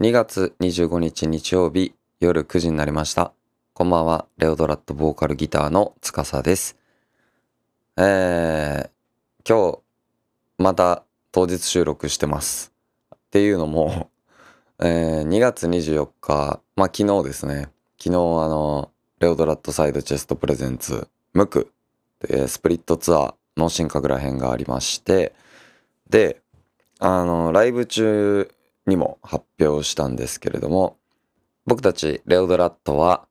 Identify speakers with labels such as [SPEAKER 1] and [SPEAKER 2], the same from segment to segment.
[SPEAKER 1] 2月25日日曜日夜9時になりました。こんばんは、レオドラットボーカルギターの司です。えー、今日、また当日収録してます。っていうのも、えー、2月24日、まあ昨日ですね、昨日あの、レオドラットサイドチェストプレゼンツ、ムク、スプリットツアーの進化グラ編がありまして、で、あの、ライブ中にも発表したんですけれども、僕たちレオドラットは、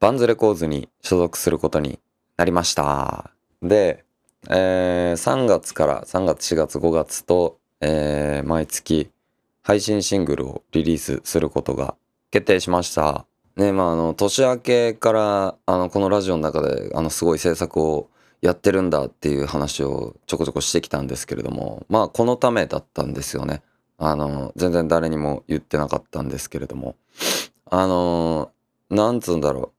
[SPEAKER 1] バンズレコーズに所属することになりました。で、えー3月から3月4月5月と、えー毎月配信シングルをリリースすることが決定しました。ねまああの年明けからあのこのラジオの中であのすごい制作をやってるんだっていう話をちょこちょこしてきたんですけれどもまあこのためだったんですよね。あの全然誰にも言ってなかったんですけれども。あのなんつうんだろ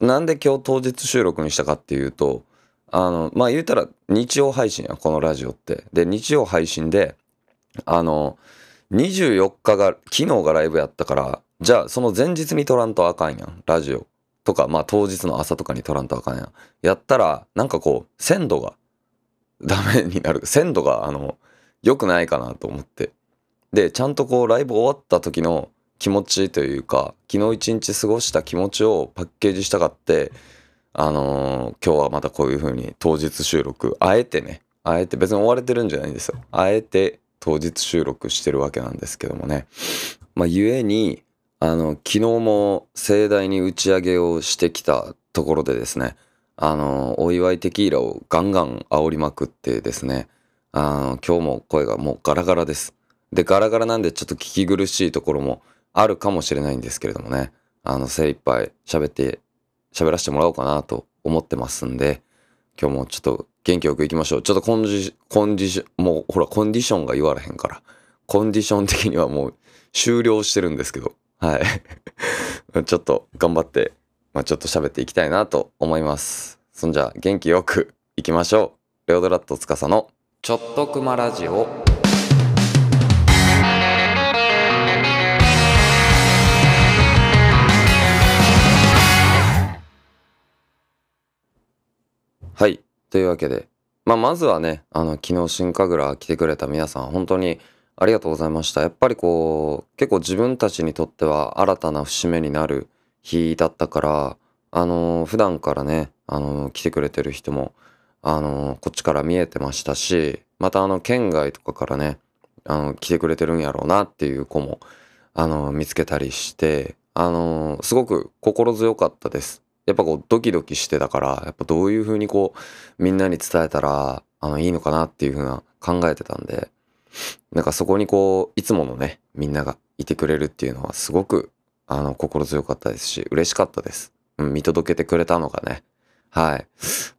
[SPEAKER 1] う。なんで今日当日収録にしたかっていうとあのまあ言うたら日曜配信やこのラジオって。で日曜配信であの24日が昨日がライブやったからじゃあその前日に撮らんとあかんやん。ラジオ。とかまあ当日の朝とかに撮らんとあかんやん。やったらなんかこう鮮度がダメになる。鮮度があの良くないかなと思って。でちゃんとこうライブ終わった時の気持ちというか昨日一日過ごした気持ちをパッケージしたかってあのー今日はまたこういう風に当日収録あえてねあえて別に追われてるんじゃないんですよ。あえて当日収録してるわけなんですけどもね。まあゆえにあの昨日も盛大に打ち上げをしてきたところでですねあのお祝いテキーラをガンガン煽りまくってですねあの今日も声がもうガラガラです。でガラガラなんでちょっと聞き苦しいところもあるかもしれないんですけれどもね。あの精一杯喋って喋らせてもらおうかなと思ってますんで今日もちょっと元気よく行きましょう。ちょっとコンディシコンディションもうほらコンディションが言われへんから。コンディション的にはもう終了してるんですけど。はい。ちょっと頑張って、まあ、ちょっと喋っていきたいなと思います。そんじゃ元気よく行きましょう。レオドラット司のちょっとクマラジオ。はい。というわけで、まあ、まずはね、あの、昨日、新神楽来てくれた皆さん、本当にありがとうございました。やっぱりこう、結構自分たちにとっては新たな節目になる日だったから、あの、普段からね、あの、来てくれてる人も、あの、こっちから見えてましたし、またあの、県外とかからね、あの、来てくれてるんやろうなっていう子も、あの、見つけたりして、あの、すごく心強かったです。やっぱこうドキドキしてたからやっぱどういう風にこうみんなに伝えたらあのいいのかなっていう風な考えてたんでなんかそこにこういつものねみんながいてくれるっていうのはすごくあの心強かったですし嬉しかったです、うん、見届けてくれたのがね。はい。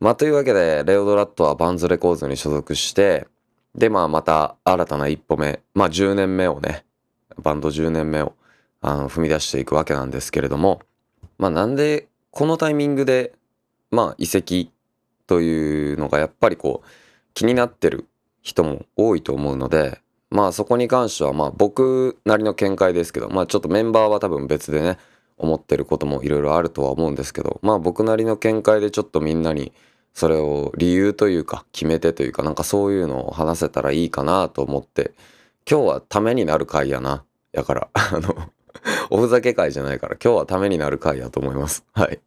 [SPEAKER 1] まあというわけでレオドラットはバンズレコーズに所属してでまあまた新たな一歩目まあ10年目をねバンド10年目をあの踏み出していくわけなんですけれどもまあなんでこのタイミングでまあ移籍というのがやっぱりこう気になってる人も多いと思うのでまあそこに関してはまあ僕なりの見解ですけどまあちょっとメンバーは多分別でね思ってることもいろいろあるとは思うんですけどまあ僕なりの見解でちょっとみんなにそれを理由というか決め手というかなんかそういうのを話せたらいいかなと思って今日はためになる回やなやから。あの おふざけ会じゃないから今日はためになる回やと思います。はい。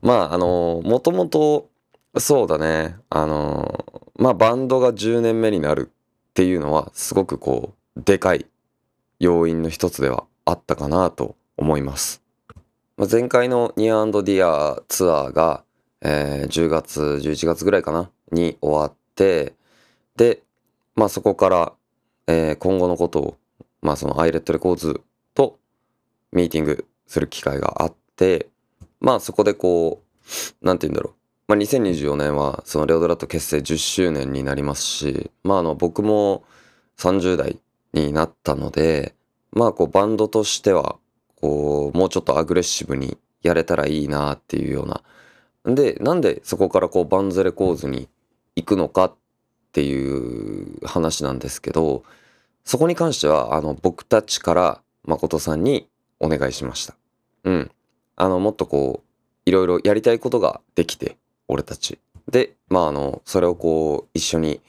[SPEAKER 1] まああのもともとそうだね。あのまあバンドが10年目になるっていうのはすごくこうでかい要因の一つではあったかなと思います。まあ前回のニアディアツアーが、えー10月11月ぐらいかなに終わってでまあそこから、えー今後のことをまあそのアイレットレコーズとミーティングする機会があってまあそこでこうなんて言うんだろうまあ、2024年はそのレオドラット結成10周年になりますし、まあ、あの僕も30代になったので、まあ、こうバンドとしてはこうもうちょっとアグレッシブにやれたらいいなっていうような。でなんでそこからこうバンズレコーズに行くのかっていう話なんですけどそこに関しては、あの、僕たちから誠さんにお願いしました。うん。あの、もっとこう、いろいろやりたいことができて、俺たち。で、まあ、あの、それをこう、一緒に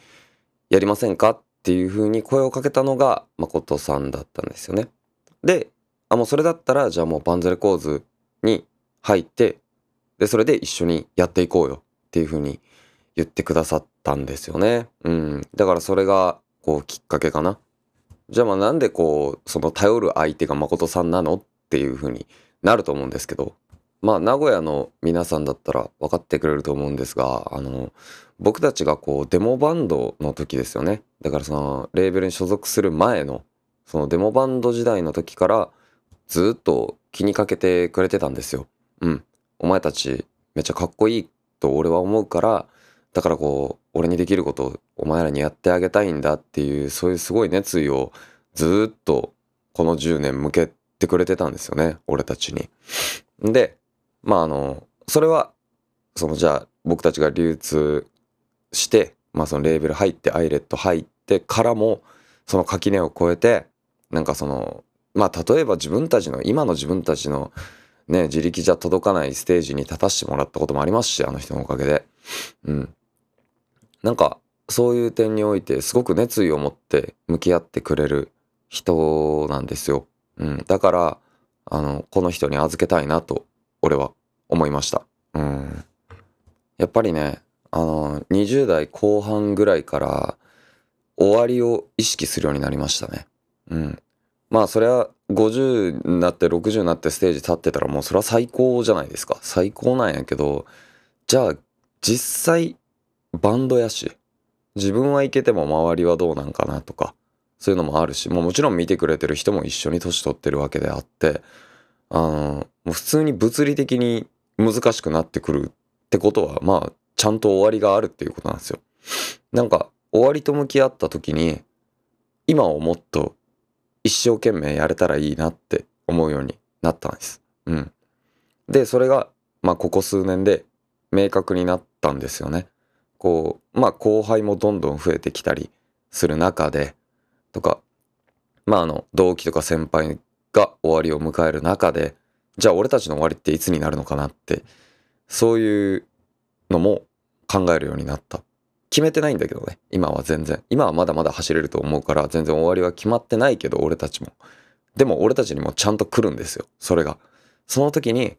[SPEAKER 1] やりませんかっていうふうに声をかけたのが誠さんだったんですよね。で、あ、もうそれだったら、じゃあもうバンズレコーズに入って、で、それで一緒にやっていこうよっていうふうに言ってくださったんですよね。うん。だからそれが、こう、きっかけかな。じゃあまあなんでこう、その頼る相手が誠さんなのっていうふうになると思うんですけど、まあ名古屋の皆さんだったら分かってくれると思うんですが、あの、僕たちがこうデモバンドの時ですよね。だからそのレーベルに所属する前の、そのデモバンド時代の時からずっと気にかけてくれてたんですよ。うん。お前たちめっちゃかっこいいと俺は思うから、だからこう、俺にできることをお前らにやってあげたいんだっていう、そういうすごい熱意をずっとこの10年向けてくれてたんですよね。俺たちに。で、まああの、それは、そのじゃあ僕たちが流通して、まあそのレーベル入って、アイレット入ってからも、その垣根を越えて、なんかその、まあ例えば自分たちの、今の自分たちのね、自力じゃ届かないステージに立たせてもらったこともありますし、あの人のおかげで。うん。なんか、そういう点において、すごく熱意を持って向き合ってくれる人なんですよ。うん。だから、あの、この人に預けたいなと、俺は思いました。うん。やっぱりね、あの、20代後半ぐらいから、終わりを意識するようになりましたね。うん。まあ、それは50になって60になってステージ立ってたらもうそれは最高じゃないですか。最高なんやけど、じゃあ、実際、バンドやし、自分はいけても周りはどうなんかなとか、そういうのもあるし、もうもちろん見てくれてる人も一緒に年取ってるわけであって、あの、もう普通に物理的に難しくなってくるってことは、まあ、ちゃんと終わりがあるっていうことなんですよ。なんか、終わりと向き合った時に、今をもっと一生懸命やれたらいいなって思うようになったんです。うん。で、それが、まあ、ここ数年で明確になったんですよね。こう、まあ、後輩もどんどん増えてきたりする中で、とか、まあ、あの、同期とか先輩が終わりを迎える中で、じゃあ俺たちの終わりっていつになるのかなって、そういうのも考えるようになった。決めてないんだけどね、今は全然。今はまだまだ走れると思うから、全然終わりは決まってないけど、俺たちも。でも俺たちにもちゃんと来るんですよ、それが。その時に、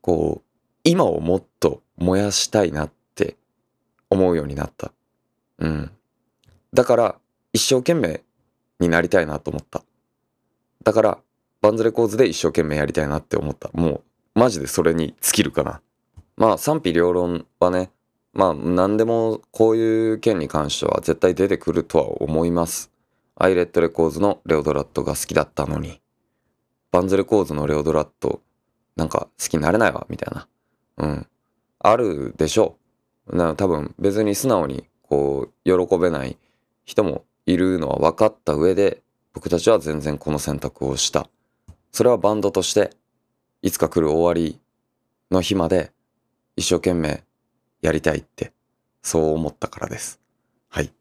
[SPEAKER 1] こう、今をもっと燃やしたいなって思うようになった。うん。だから、一生懸命になりたいなと思った。だから、BUNS RECORDSで一生懸命やりたいなって思った。もう、マジでそれに尽きるかな。まあ、賛否両論はね、まあ、何でもこういう件に関しては絶対出てくるとは思います。アイレットレコーズのレオドラットが好きだったのに、 BUNS RECORDSのレオドラット、なんか好きになれないわ、みたいな。うん。あるでしょう。な多分別に素直にこう、喜べない人もいるのは分かった上で、僕たちは全然この選択をした。それはバンドとして、いつか来る終わりの日まで一生懸命やりたいって、そう思ったからです。はい。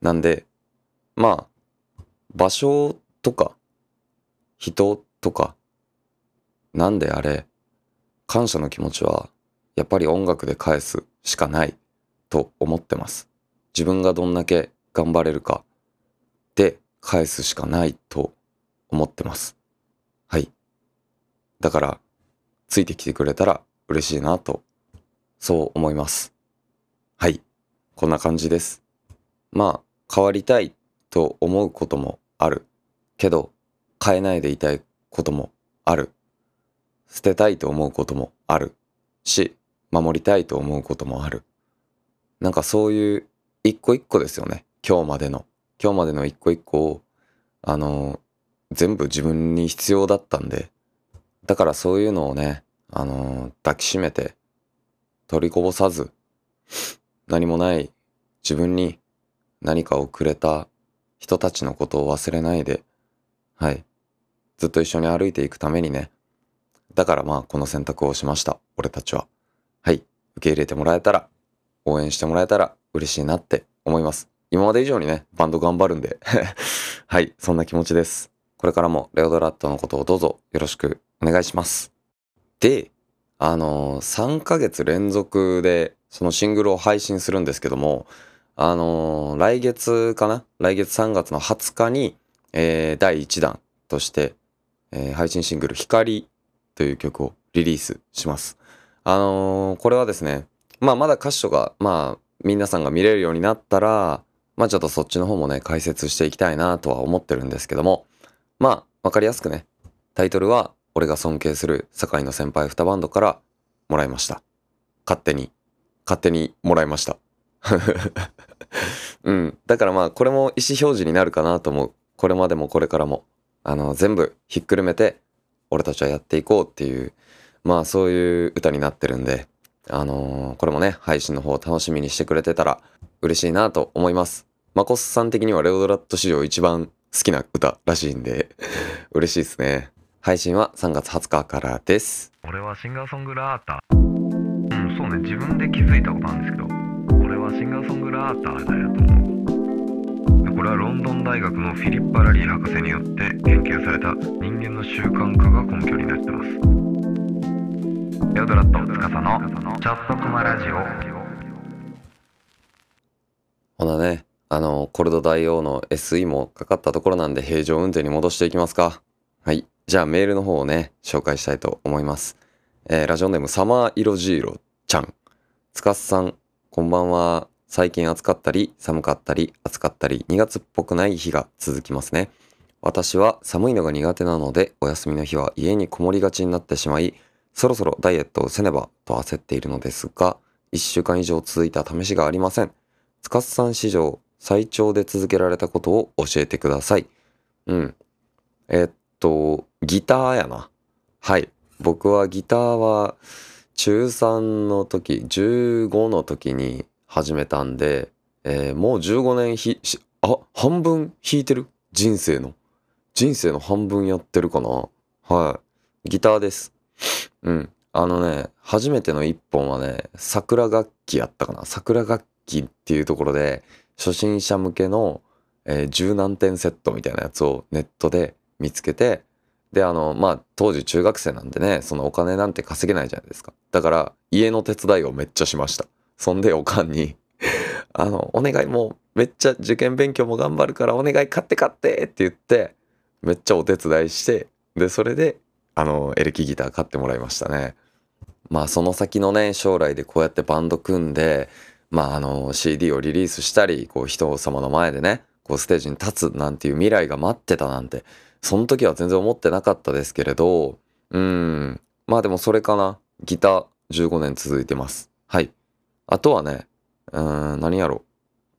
[SPEAKER 1] なんで、まあ、場所とか、人とか、なんであれ、感謝の気持ちは、やっぱり音楽で返すしかないと思ってます。自分がどんだけ頑張れるかで返すしかないと思ってます。はい。だから、ついてきてくれたら嬉しいなとそう思います。はい。こんな感じです。まあ、変わりたいと思うこともある。けど、変えないでいたいこともある。捨てたいと思うこともある。し、守りたいと思うこともある。なんかそういう一個一個ですよね。今日までの。今日までの一個一個を、あの、全部自分に必要だったんで、だからそういうのをね、あの、抱きしめて、取りこぼさず、何もない自分に何かをくれた人たちのことを忘れないで、はい。ずっと一緒に歩いていくためにね。だからまあこの選択をしました。俺たちは。受け入れてもらえたら、応援してもらえたら嬉しいなって思います。今まで以上にね、バンド頑張るんではい。はい、そんな気持ちです。これからもレオドラットのことをどうぞよろしくお願いします。で、あのー、3ヶ月連続でそのシングルを配信するんですけども、あのー、来月かな？来月3月の20日に、えー第1弾として、えー配信シングル「光」という曲をリリースします。あのーこれはですね、まあまだ歌詞とか、まあ皆さんが見れるようになったら、まあちょっとそっちの方もね、解説していきたいなとは思ってるんですけども、まあわかりやすくね、タイトルは俺が尊敬する堺の先輩2バンドからもらいました。勝手に、勝手にもらいました。うん。だからまあこれも意思表示になるかなと思う。これまでもこれからも。あの、全部ひっくるめて、俺たちはやっていこうっていう、まあそういう歌になってるんで、あのーこれもね、配信の方楽しみにしてくれてたら嬉しいなと思います。マコスさん的にはレオドラット史上一番好きな歌らしいんで、嬉しいですね。配信は3月20日からです。
[SPEAKER 2] 俺はシンガーソングラーターうんそうね自分で気づいたことなんですけど俺はシンガーソングラーターだよと思うこれはロンドン大学のフィリッパ・ラリー博士によって研究された人間の習慣化が根拠になってますエオドラット司のチャットクマラジオ
[SPEAKER 1] ほなね、あの、コルド大王の SE もかかったところなんで平常運転に戻していきますか。はい。じゃあメールの方をね、紹介したいと思います。えーラジオネームサマーイロジーロちゃん。つかっさん、こんばんは。最近暑かったり、寒かったり、暑かったり、2月っぽくない日が続きますね。私は寒いのが苦手なので、お休みの日は家にこもりがちになってしまい、そろそろダイエットをせねばと焦っているのですが、1週間以上続いた試しがありません。つかっさん史上最長で続けられたことを教えてください。うん。えっと、ギターやな。はい。僕はギターは中3の時、15の時に始めたんで、えーもう15年ひ、あ、半分弾いてる？人生の。人生の半分やってるかなはい。ギターです。うん。あのね、初めての一本はね、桜楽器やったかな。桜楽器っていうところで、初心者向けの、えー十何点セットみたいなやつをネットで見つけて、で、あの、まあ、当時中学生なんでね、そのお金なんて稼げないじゃないですか。だから、家の手伝いをめっちゃしました。そんで、おかんに、あの、お願いもう、めっちゃ受験勉強も頑張るから、お願い買って買ってって言って、めっちゃお手伝いして、で、それで、あの、エレキギター買ってもらいましたね。まあ、その先のね、将来でこうやってバンド組んで、まあ、あの、CD をリリースしたり、こう、人様の前でね、こう、ステージに立つなんていう未来が待ってたなんて、その時は全然思ってなかったですけれど、うん、まあでもそれかな。ギター15年続いてます。はい。あとはね、うん、何やろう。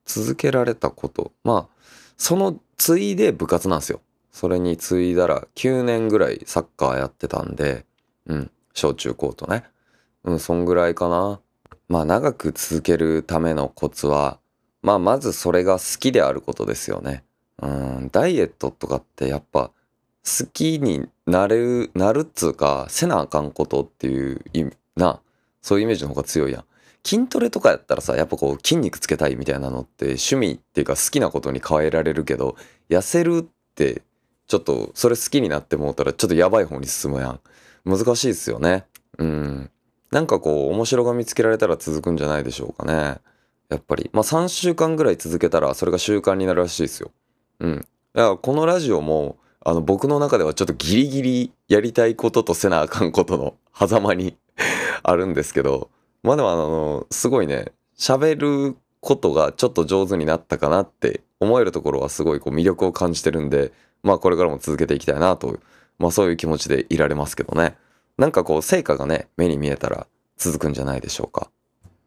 [SPEAKER 1] 続けられたこと。まあ、そのついで部活なんですよ。それに次いだら9年ぐらいサッカーやってたんで、うん、小中高とね。うん、そんぐらいかな。まあ長く続けるためのコツは、まあまずそれが好きであることですよね。うん、ダイエットとかってやっぱ好きになれる、なるっつうか、せなあかんことっていうな、そういうイメージの方が強いやん。筋トレとかやったらさ、やっぱこう筋肉つけたいみたいなのって趣味っていうか好きなことに変えられるけど、痩せるってちょっとそれ好きになって思ったらちょっとやばい方に進むやん。難しいですよね。うん。なんかこう面白が見つけられたら続くんじゃないでしょうかね。やっぱり。まあ3週間ぐらい続けたらそれが習慣になるらしいですよ。うん。だからこのラジオもあの僕の中ではちょっとギリギリやりたいこととせなあかんことの狭間に あるんですけど、まあでもあの、すごいね、喋ることがちょっと上手になったかなって思えるところはすごいこう魅力を感じてるんで、まあこれからも続けていきたいなと、まあそういう気持ちでいられますけどね。なんかこう成果がね、目に見えたら続くんじゃないでしょうか。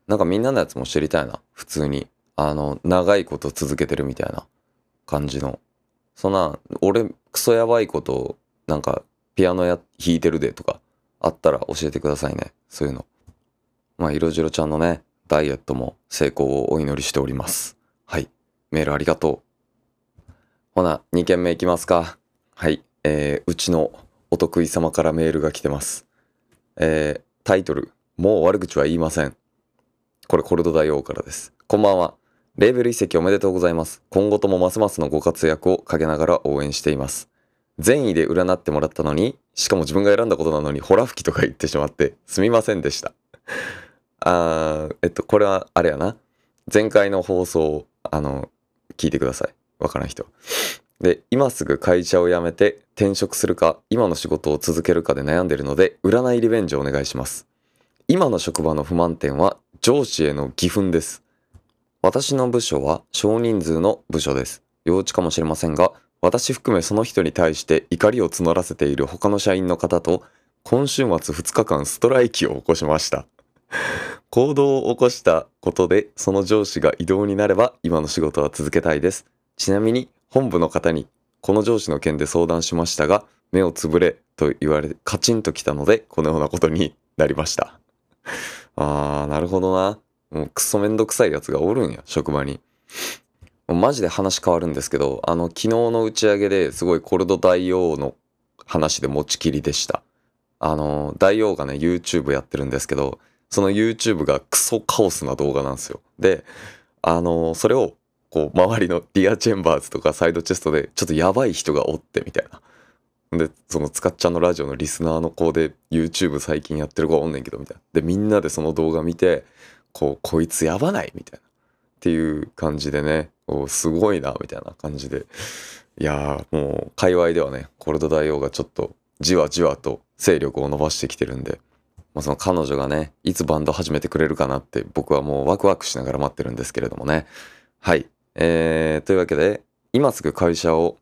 [SPEAKER 1] なんかみんなのやつも知りたいな。普通に。あの、長いこと続けてるみたいな感じの。そんな、俺、クソやばいこと、なんか、ピアノや、弾いてるでとか、あったら教えてくださいね。そういうの。まあ、いろじろちゃんのね、ダイエットも成功をお祈りしております。はい。メールありがとう。ほな、2件目いきますか。はい。えー、うちのお得意様からメールが来てます。えー、タイトル、もう悪口は言いません。これコルド大王からです。こんばんは。レーベル移籍おめでとうございます。今後ともますますのご活躍を陰ながら応援しています。善意で占ってもらったのに、しかも自分が選んだことなのに、ホラ吹きとか言ってしまって、すみませんでした。あー、えっと、これは、あれやな。前回の放送を、あの、聞いてください。わからん人。で、今すぐ会社を辞めて転職するか、今の仕事を続けるかで悩んでるので、占いリベンジをお願いします。今の職場の不満点は、上司への義憤です。私の部署は少人数の部署です。幼稚かもしれませんが、私含めその人に対して怒りを募らせている他の社員の方と、今週末2日間ストライキを起こしました。行動を起こしたことで、その上司が異動になれば、今の仕事は続けたいです。ちなみに、本部の方に、この上司の件で相談しましたが、目をつぶれと言われ、カチンときたので、このようなことに なりました。あー、なるほどな。もうクソめんどくさいやつがおるんや、職場に。マジで話変わるんですけど、あの、昨日の打ち上げですごいコルド大王の話で持ちきりでした。あの、大王がね、YouTube やってるんですけど、その YouTube がクソカオスな動画なんですよ。で、あの、それを、こう、周りのディアチェンバーズとかサイドチェストで、ちょっとやばい人がおってみたいな。で、その、つかっちゃんのラジオのリスナーの子で、YouTube 最近やってる子おんねんけど、みたいな。で、みんなでその動画見て、こう、こいつやばないみたいな。っていう感じでね、おすごいな、みたいな感じで。いやー、もう、界隈ではね、コルド大王がちょっと、じわじわと勢力を伸ばしてきてるんで、まあ、その彼女がね、いつバンド始めてくれるかなって、僕はもうワクワクしながら待ってるんですけれどもね。はい。えー、というわけで、今すぐ会社を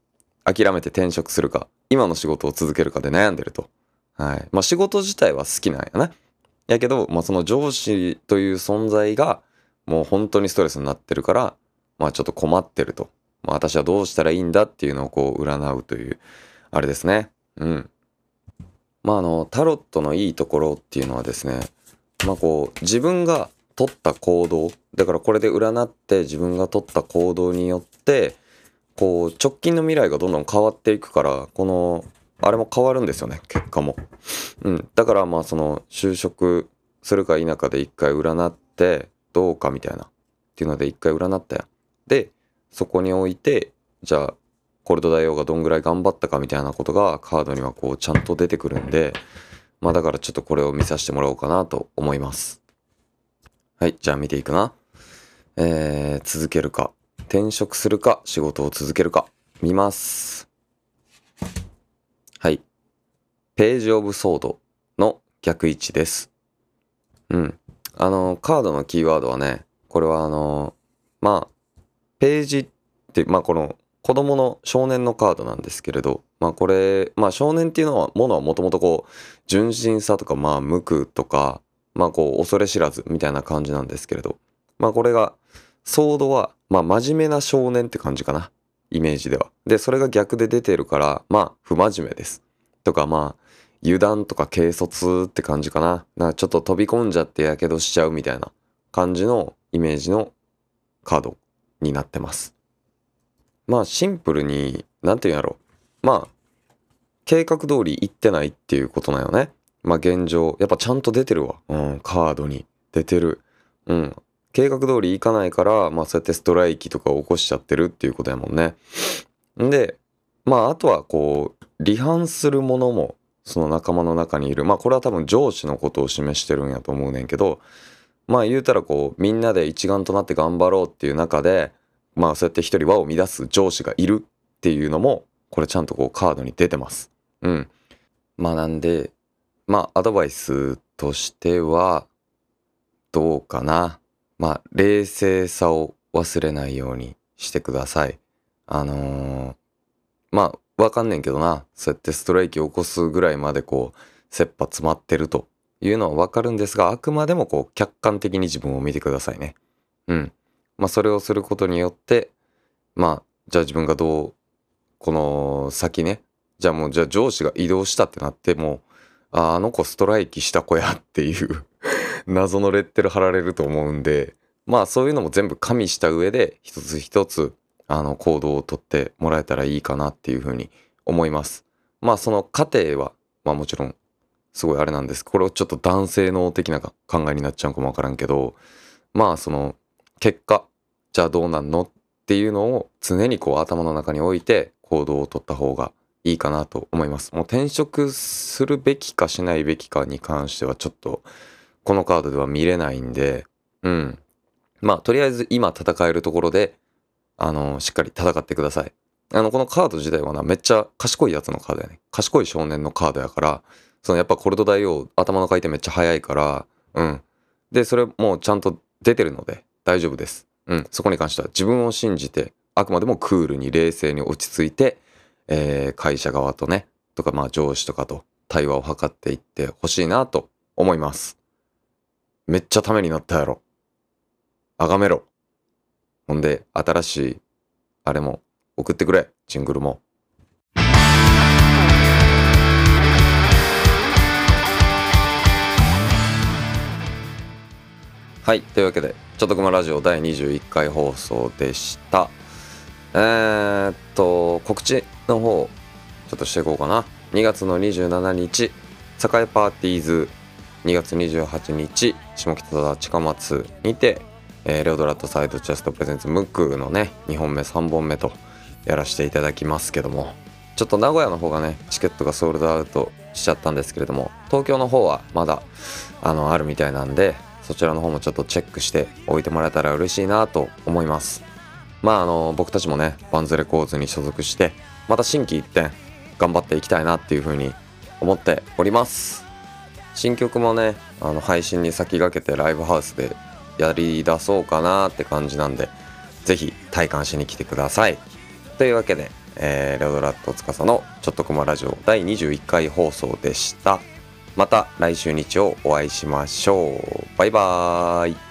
[SPEAKER 1] 諦めて転職するか、今の仕事を続けるかで悩んでると。はい。まあ、仕事自体は好きなんやな。やけど、まあ、その上司という存在が、もう本当にストレスになってるから、まあちょっと困ってると。まあ私はどうしたらいいんだっていうのをこう占うという、あれですね。うん。まああの、タロットのいいところっていうのはですね、まあこう、自分が取った行動、だからこれで占って自分が取った行動によって、こう、直近の未来がどんどん変わっていくから、この、あれも変わるんですよね、結果も。うん。だからまあその、就職するか否かで一回占って、どうかみたいな。っていうので一回占ったやん。で、そこに置いて、じゃあ、コルト大王がどんぐらい頑張ったかみたいなことがカードにはこうちゃんと出てくるんで、まあだからちょっとこれを見させてもらおうかなと思います。はい、じゃあ見ていくな。えー、続けるか、転職するか、仕事を続けるか、見ます。はい。ページオブソードの逆位置です。うん。あの、カードのキーワードはね、これはあの、まあ、ページって、まあこの子供の少年のカードなんですけれど、まあこれ、まあ少年っていうのは、ものはもともとこう、純真さとか、まあ無垢とか、まあこう、恐れ知らずみたいな感じなんですけれど、まあこれが、ソードは、まあ真面目な少年って感じかな。イメージでは。で、それが逆で出てるから、まあ不真面目です。とかまあ、油断とか軽率って感じかな。なんかちょっと飛び込んじゃってやけどしちゃうみたいな感じのイメージのカードになってます。まあシンプルに、なんていうんやろ。まあ、計画通り行ってないっていうことなんよね。まあ現状、やっぱちゃんと出てるわ。うん、カードに出てる。うん。計画通り行かないから、まあそうやってストライキとかを起こしちゃってるっていうことやもんね。んで、まああとはこう、離反するものもその仲間の中にいる。まあこれは多分上司のことを示してるんやと思うねんけど、まあ言うたらこうみんなで一丸となって頑張ろうっていう中で、まあそうやって一人輪を乱す上司がいるっていうのも、これちゃんとこうカードに出てます。うん。まあなんで、まあアドバイスとしては、どうかな。まあ冷静さを忘れないようにしてください。あのーまあわかんねんけどな。そうやってストライキを起こすぐらいまでこう、切羽詰まってるというのはわかるんですが、あくまでもこう、客観的に自分を見てくださいね。うん。まあそれをすることによって、まあ、じゃあ自分がどう、この先ね、じゃあもうじゃあ上司が移動したってなっても、ああの子ストライキした子やっていう 謎のレッテル貼られると思うんで、まあそういうのも全部加味した上で、一つ一つ、あの、行動をとってもらえたらいいかなっていうふうに思います。まあその過程は、まあもちろん、すごいあれなんです。これをちょっと男性脳的な考えになっちゃうかもわからんけど、まあその、結果、じゃあどうなんのっていうのを常にこう頭の中に置いて行動を取った方がいいかなと思います。もう転職するべきかしないべきかに関してはちょっとこのカードでは見れないんで、うん。まあとりあえず今戦えるところで、あの、しっかり戦ってください。あの、このカード自体はな、めっちゃ賢いやつのカードやね。賢い少年のカードやから、そのやっぱコルト大王頭の回転めっちゃ速いから、うん。で、それもうちゃんと出てるので大丈夫です。うん。そこに関しては自分を信じて、あくまでもクールに冷静に落ち着いて、えー、会社側とね、とかまあ上司とかと対話を図っていってほしいなと思います。めっちゃためになったやろ。あがめろ。ほんで、新しい、あれも送ってくれ。ジングルも。はい。というわけで、ちょっとくまラジオ第21回放送でした。えー、っと、告知の方、ちょっとしていこうかな。2月の27日、栄パーティーズ、2月28日、下北沢近松にて、えー、レオドラットサイドチェストプレゼンツムックのね、2本目、3本目とやらせていただきますけども、ちょっと名古屋の方がね、チケットがソールドアウトしちゃったんですけれども、東京の方はまだ、あの、あるみたいなんで、そちらの方もちょっとチェックしておいてもらえたら嬉しいなと思います。まあ、あの、僕たちもね、バンズレコーズに所属して、また新規一点頑張っていきたいなっていうふうに思っております。新曲もねあの配信に先駆けてライブハウスでやりだそうかなって感じなんで是非体感しに来てください。というわけで、えー、レオドラット司のちょっとこまラジオ第21回放送でした。また来週日曜お会いしましょう。バイバーイ。